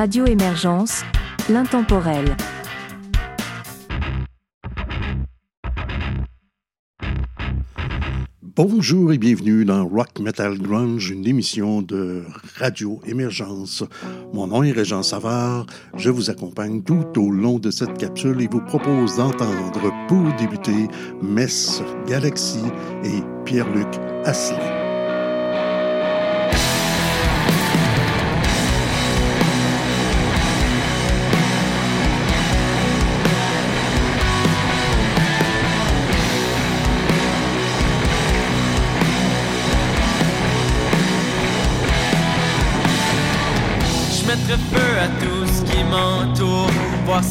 Radio Émergence, l'intemporel. Bonjour et bienvenue dans Rock Metal Grunge, une émission de Radio Émergence. Mon nom est Régent Savard. Je vous accompagne tout au long de cette capsule et vous propose d'entendre pour débuter Mess Galaxy et Pierre-Luc Asselet.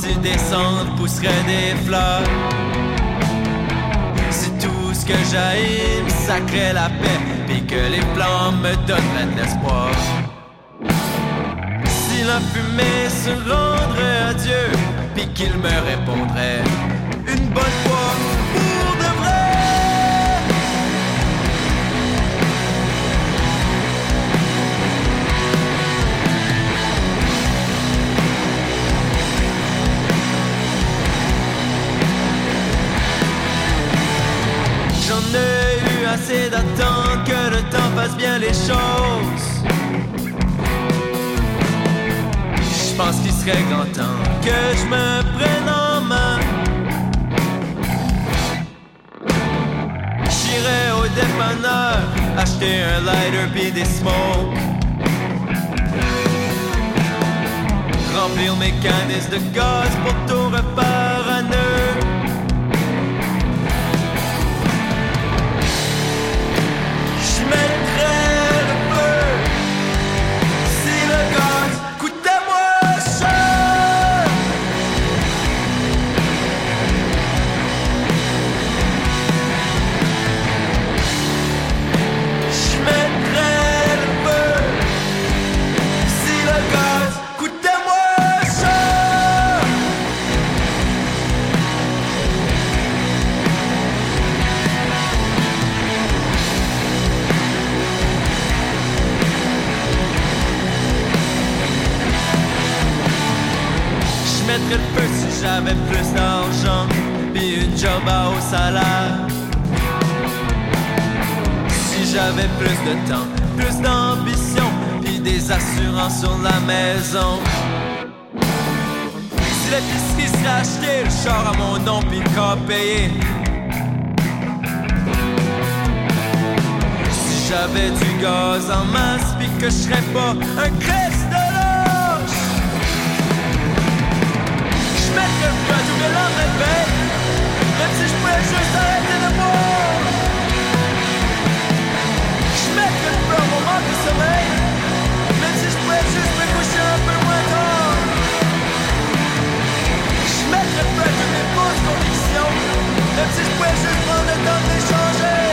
Si descendre pousserait des fleurs. Si tout ce que j'aime sacrait la paix, puis que les flammes me donneraient de l'espoir. Si la fumée se rendrait à Dieu, puis qu'il me répondrait une bonne fois. Assez d'attendre que le temps fasse bien les choses. Je pense qu'il serait grand temps que je me prenne en main. J'irai au dépanneur acheter un lighter puis des smokes. Remplir mes canisses de gaz pour tout repas j'avais plus d'argent, puis une job à haut salaire. Si j'avais plus de temps, plus d'ambition, puis des assurances sur la maison. Si l'épicerie serait achetée, le char à mon nom, puis le corps payé. Si j'avais du gaz en masse, puis que je serais pas un crève que le feu tout le lendemain Même si je pouvais juste arrêter de boire Je mettrais le à mon manque de sommeil Même si je pouvais juste me coucher un peu moins tard Je mettrais le à toutes mes fausses convictions Même si je pouvais juste prendre le temps d'échanger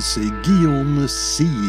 c'est Guillaume Sire.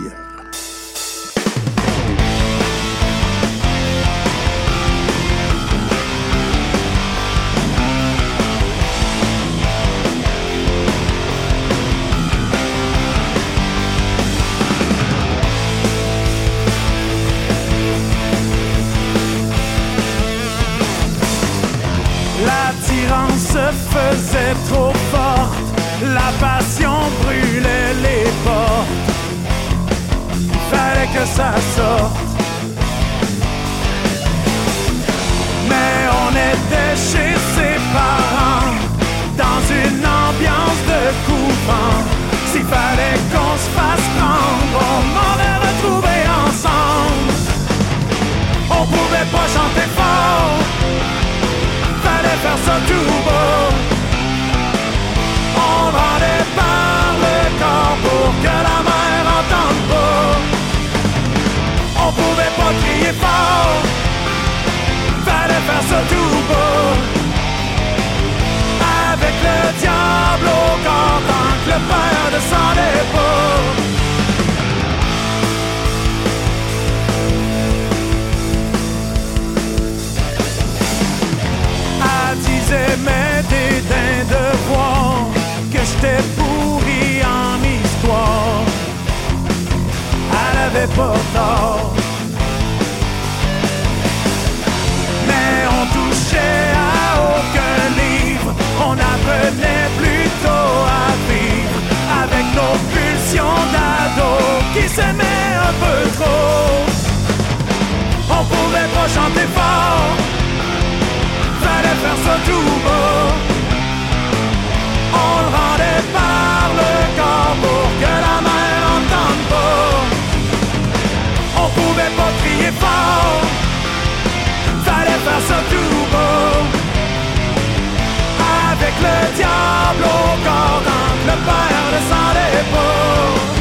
le père de son épaule. Elle disait mes dédains de voir que j'étais pourri en histoire. Elle avait pas tort. qui s'aimaient un peu trop. On pouvait pas chanter fort, fallait faire ça tout beau. On le rendait par le corps pour que la mer entende pas. On pouvait pas crier fort, fallait faire ça tout beau le diable au corps, le père de sa sang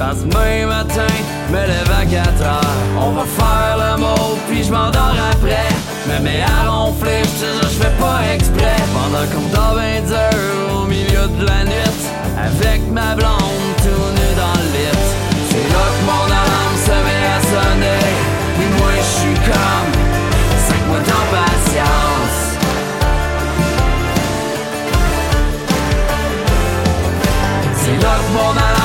que demain matin, me lève à 4 heures. On va faire le mot, puis je m'endors après. Je me mets à ronfler, je je fais pas exprès. Pendant qu'on dort 20 heures au milieu de la nuit. Avec ma blonde tout nu dans le lit. C'est là que mon âme se met à sonner. Puis moi je suis comme cinq mois d'impatience. C'est là que mon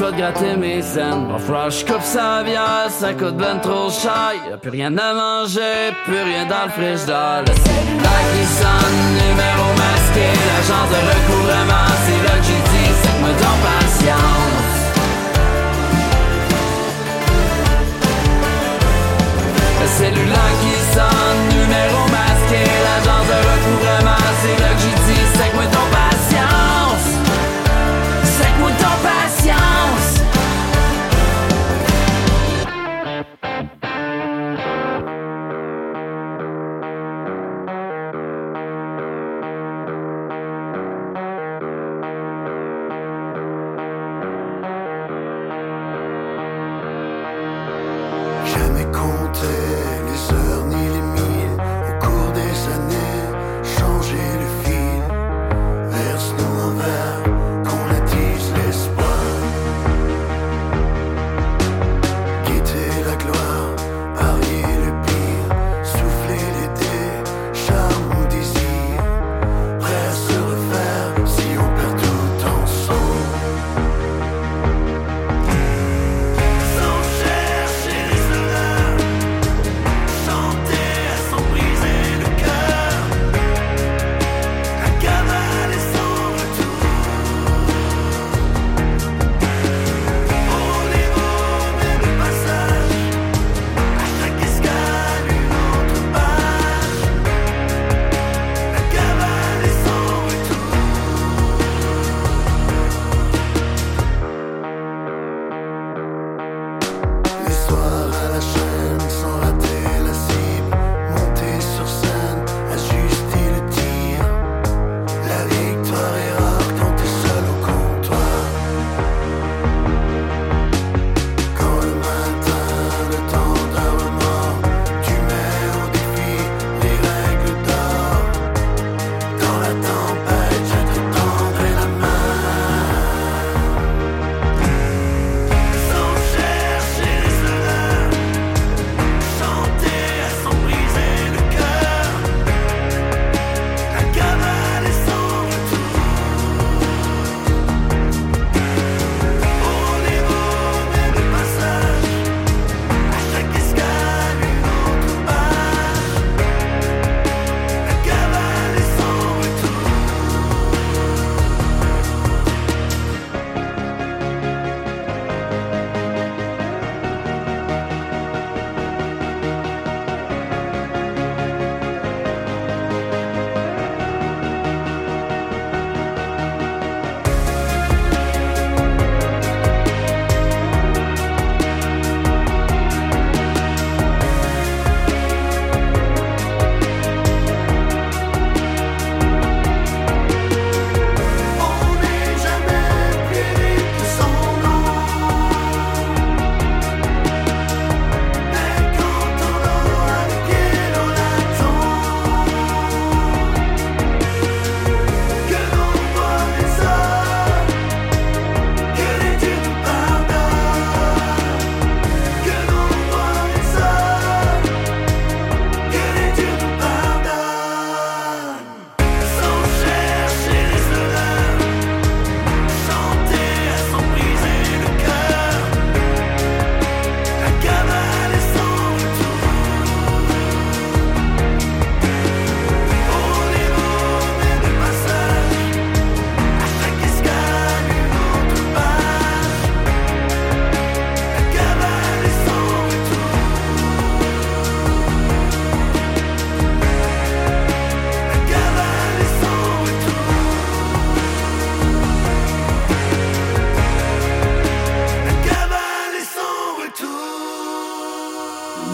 le choix de gratter mes scènes. Va falloir je coupe sa bière, ça coûte ben trop cher. Y'a plus rien à manger, plus rien dans le frigidaire. Le cellulaire qui sonne, numéro masqué. L'agence de recouvrement, c'est là que j'ai dit, c'est que me donne patience. Le cellulaire qui sonne, numéro masqué, l'agence de recouvrement,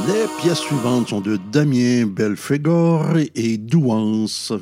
Les pièces suivantes sont de Damien Belfegor et Douance.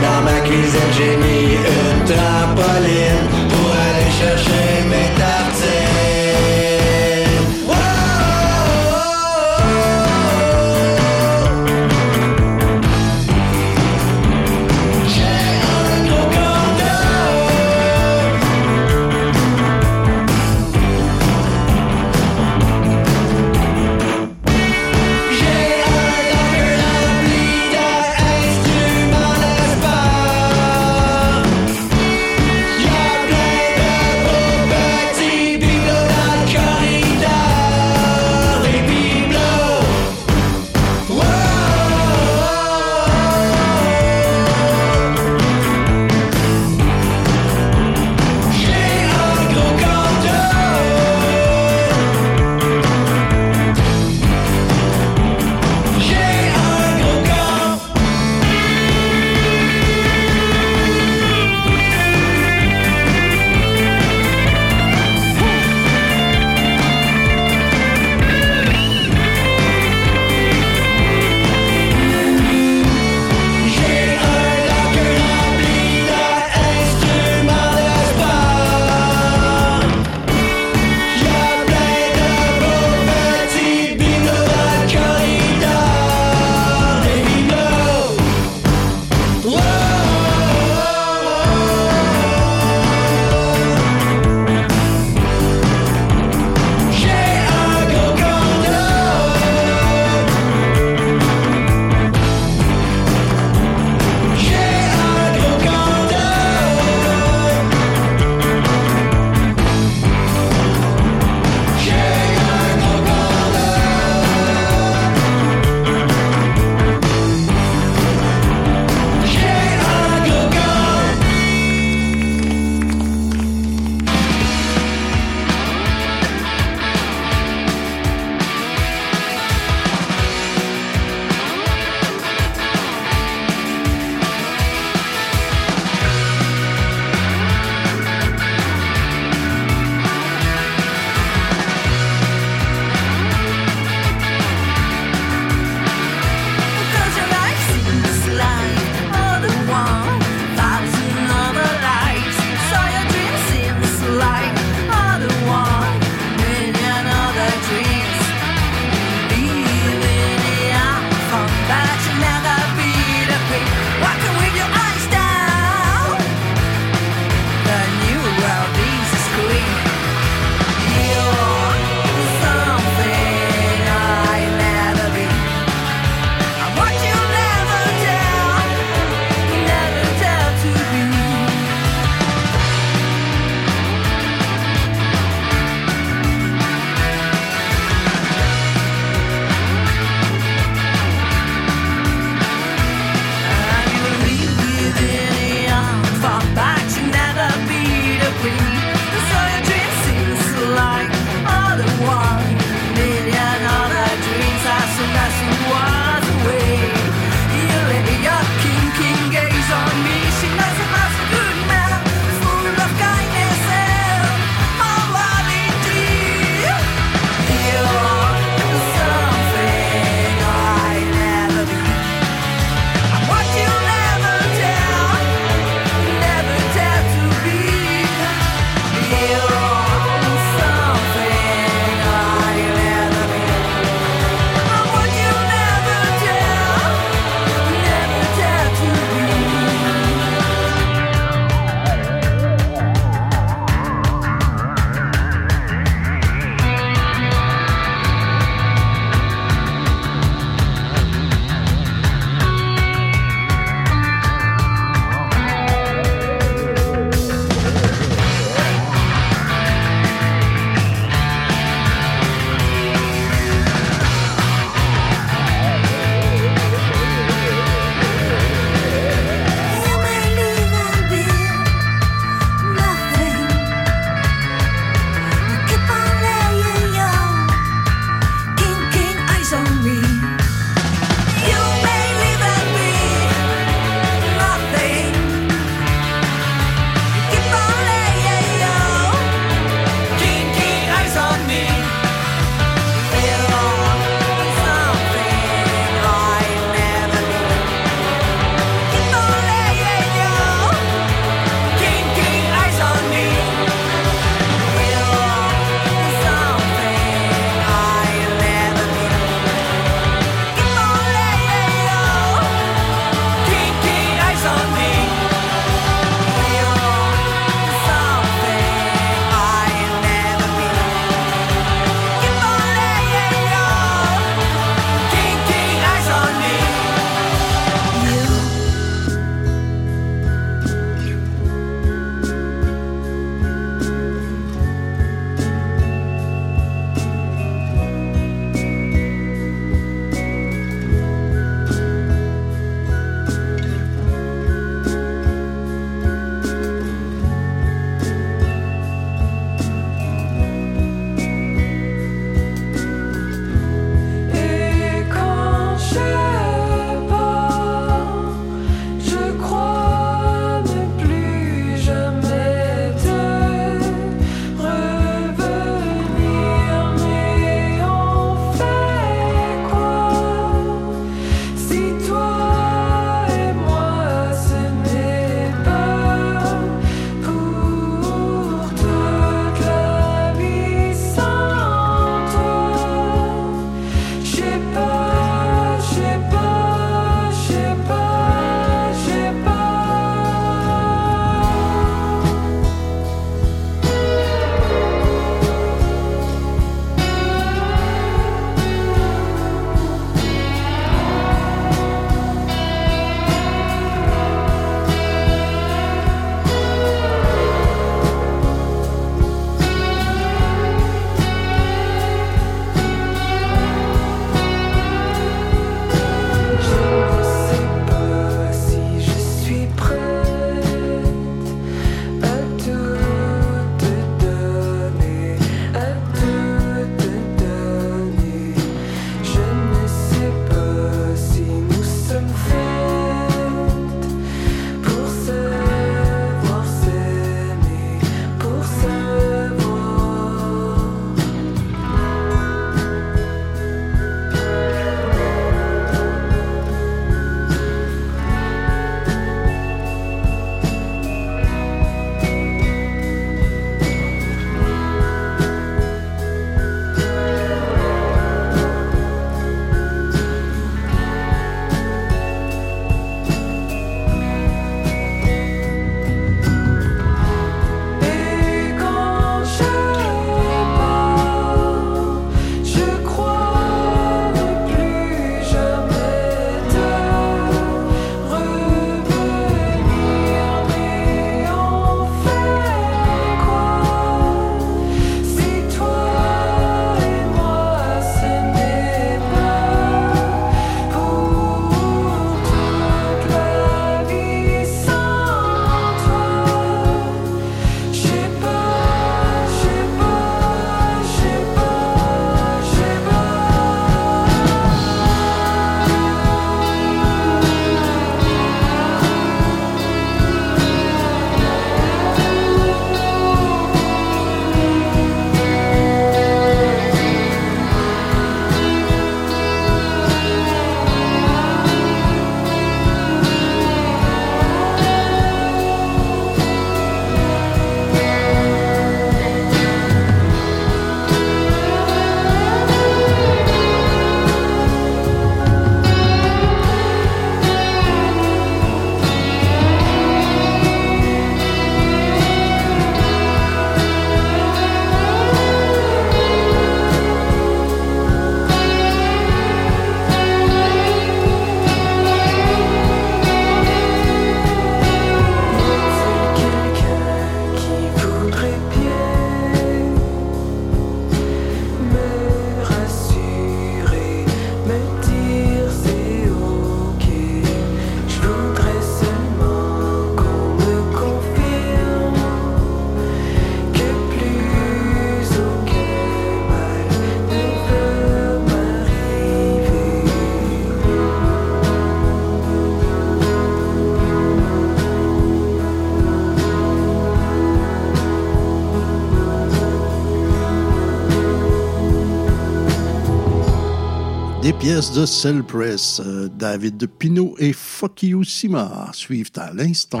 Pièces de Cell Press. Euh, David Pinot et Foki Sima suivent à l'instant.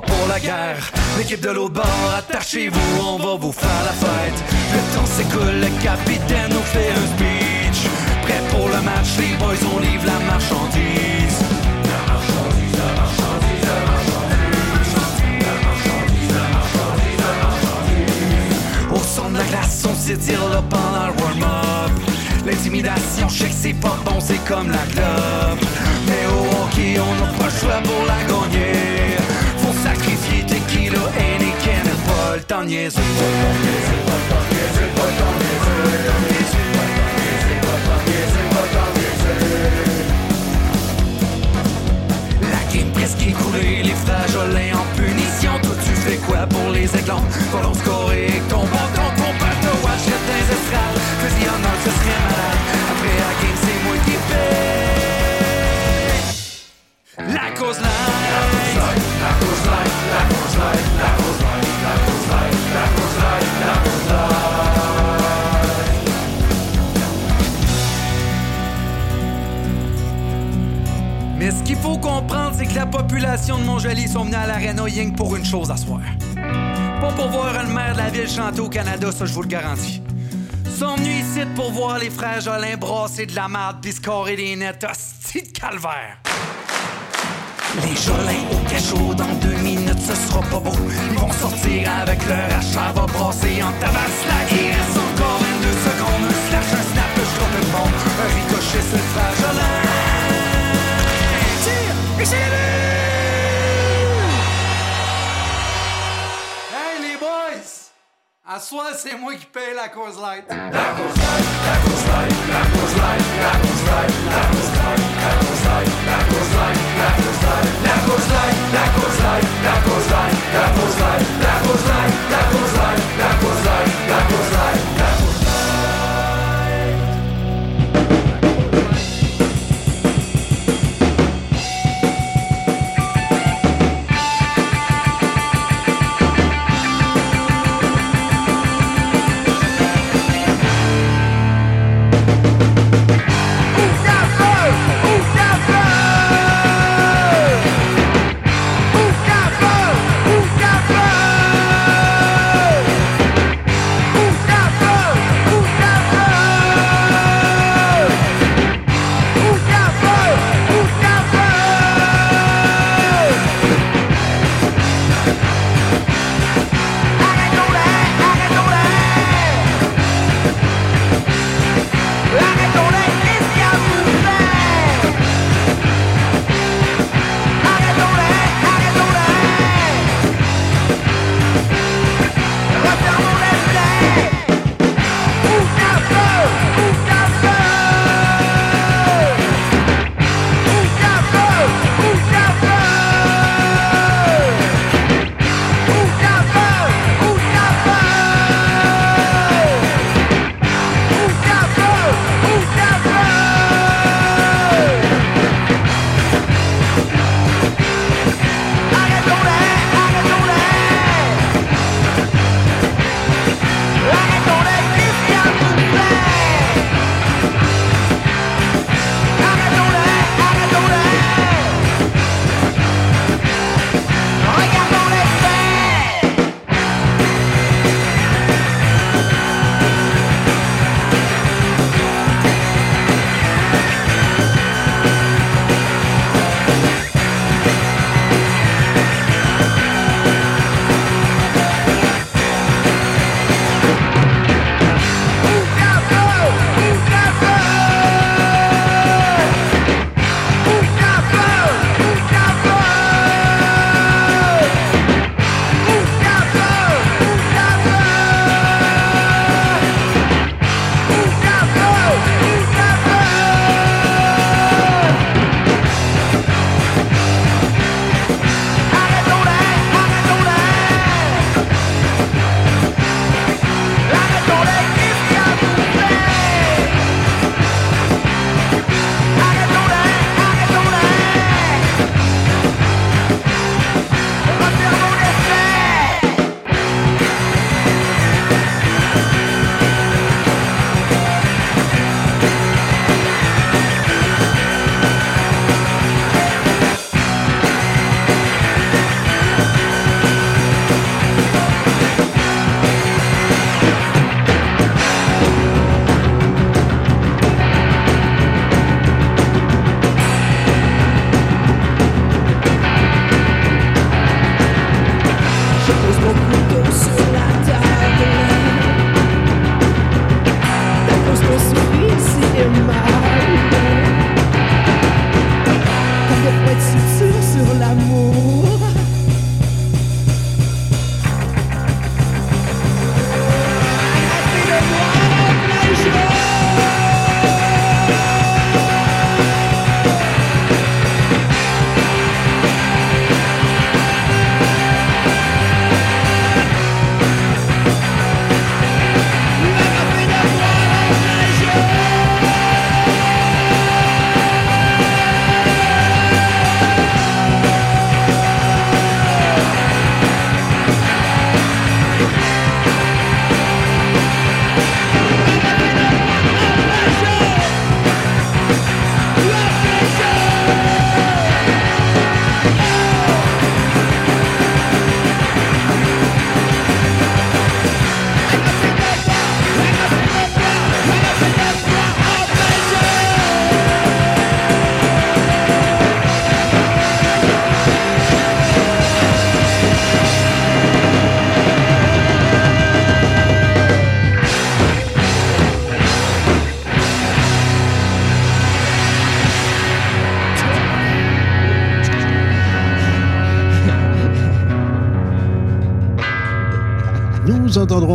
Pour la guerre. L'équipe de l'autre bord, attachez-vous, on va vous faire la fête. Le temps s'écoule, le capitaine nous fait un speech. Prêt pour le match, les boys, on livre la marchandise. La marchandise, la marchandise, la marchandise. La marchandise, la marchandise, la marchandise. Au centre de la glace, on s'étire là pendant le warm-up. L'intimidation, je sais que c'est pas bon, c'est comme la club. Mais au hockey, on n'a pas le choix pour la gagner le temps de niaiser. La game presque écoulée, les flageolets en punition. Toi tu fais quoi pour les éclats? Volons scorer, ton bâton, ton bateau, achète des estrades. Que s'il y en a, ce serait malade. Après la game, c'est moi qui paie. La cause là. Mais ce qu'il faut comprendre, c'est que la population de Montjoly sont venus à l'Arena Ying pour une chose à soir. Pas pour voir un maire de la ville chanter au Canada, ça je vous le garantis. Sont venus ici pour voir les frères Jolin brasser de la merde pis scorer des nets. Hostie de calvaire! Les jolins au cachot dans deux minutes, ce sera pas beau. Ils vont sortir avec leur achat, va brasser en tabac slack. Il reste encore 22 secondes, un slash, un snap, je crois le. Un ricochet, c'est le frère Jolin. Tire et À soi, c'est moi qui paye la cause light. La cause light, la cause light, la cause light, la cause light, la cause light, la cause light, la light, la la cause light. znaj, tako znaj, tako znaj, tako znaj, tako znaj, tako znaj, tako znaj, tako znaj.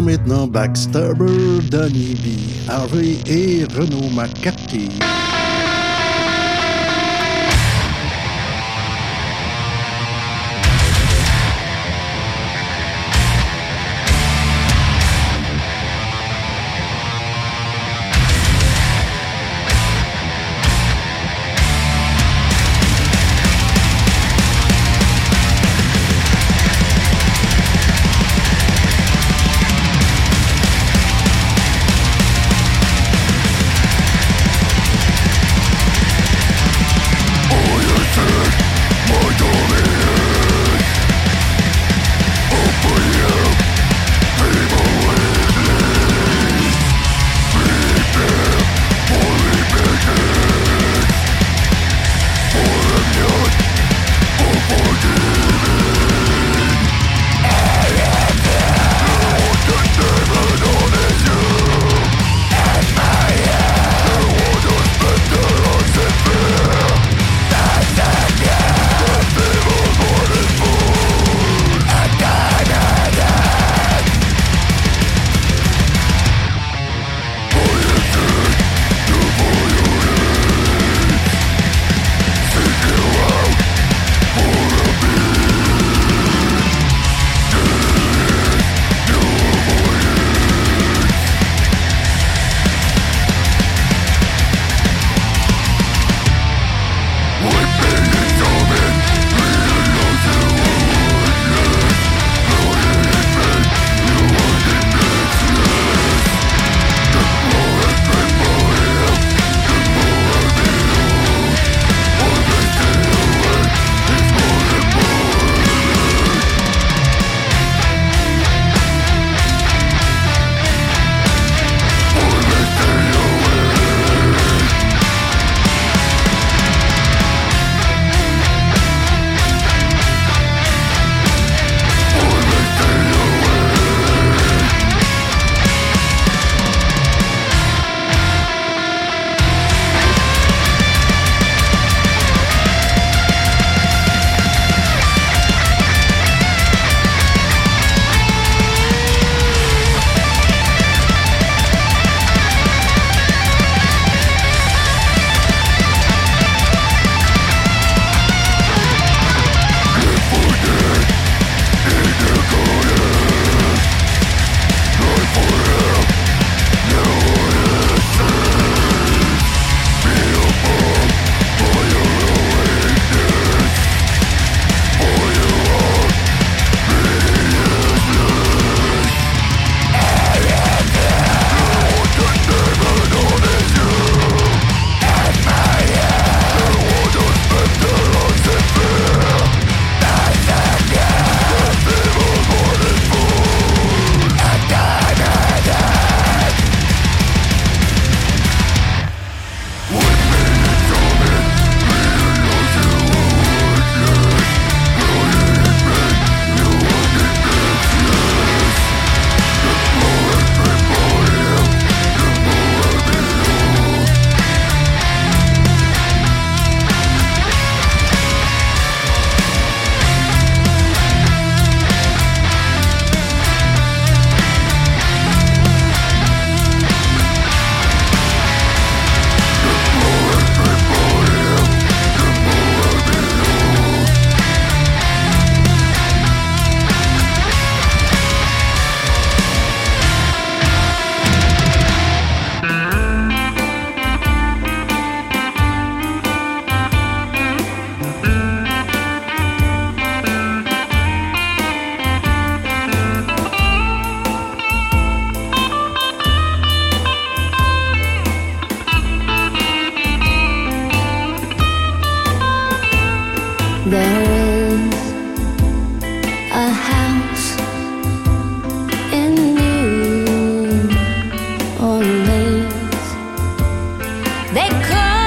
Maintenant Backstabber, Donny B, Harvey et Renaud McCarthy. come.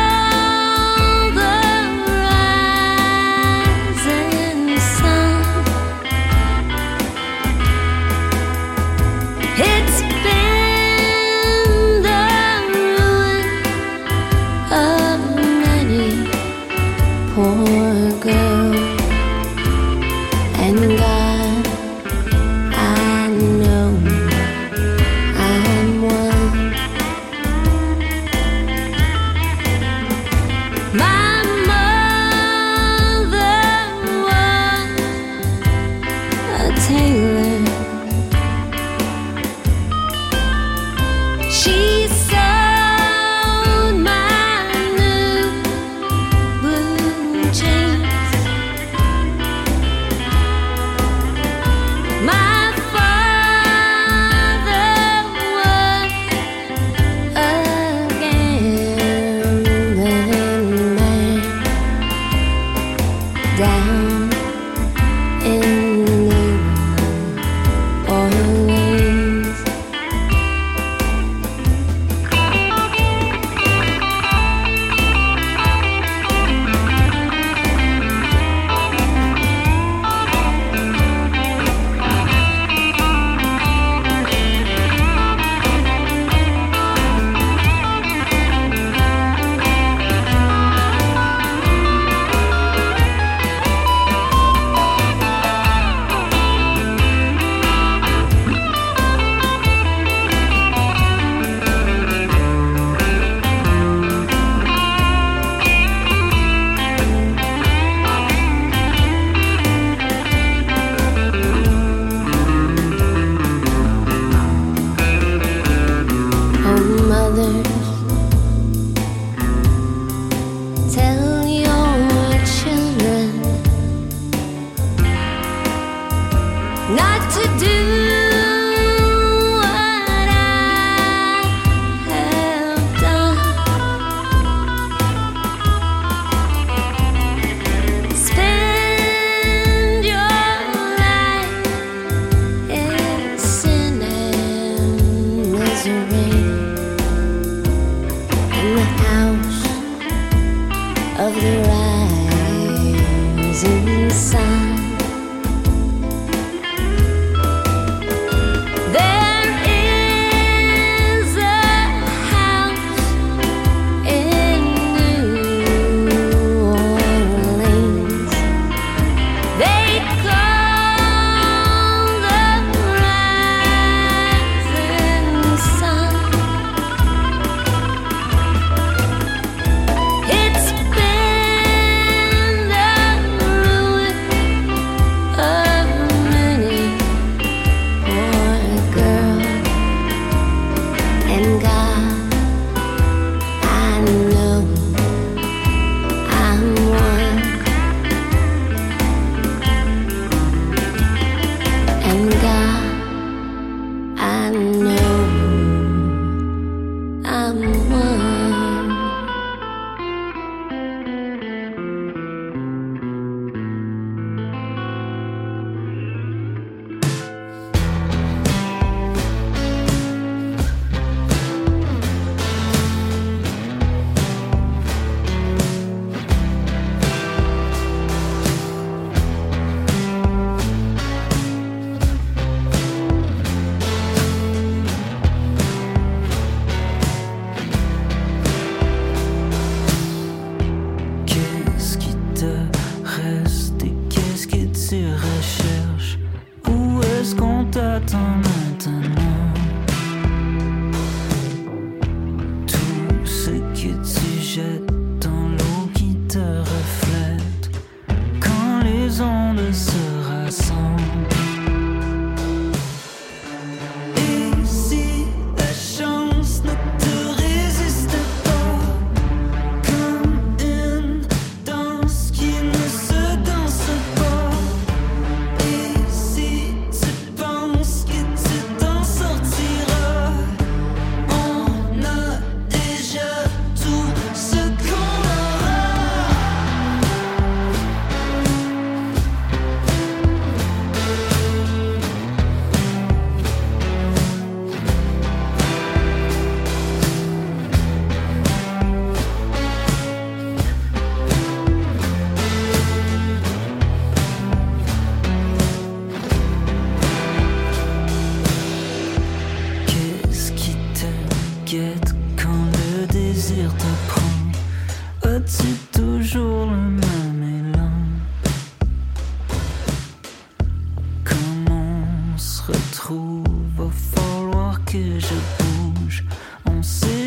je bouge, on sait.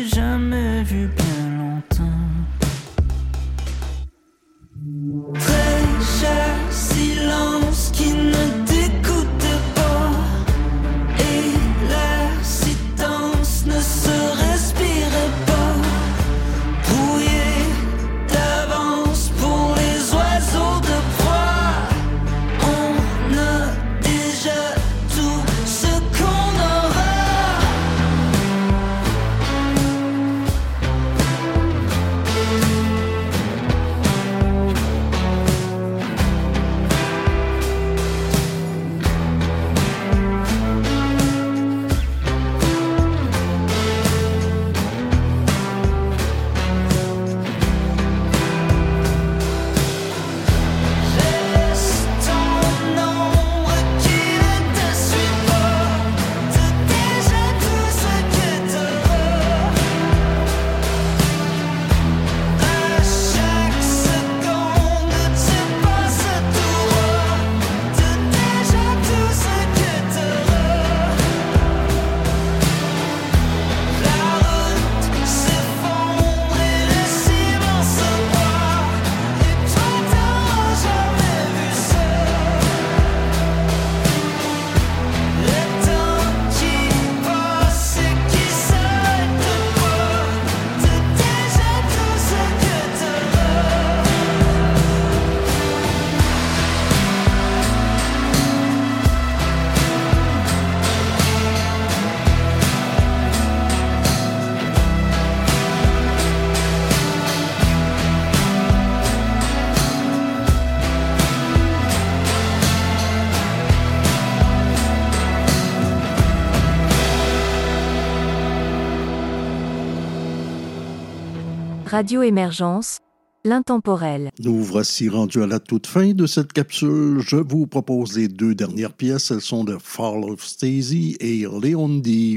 Radio Émergence, l'intemporel. Nous voici rendus à la toute fin de cette capsule. Je vous propose les deux dernières pièces. Elles sont de Fall of Stacy et Leondi.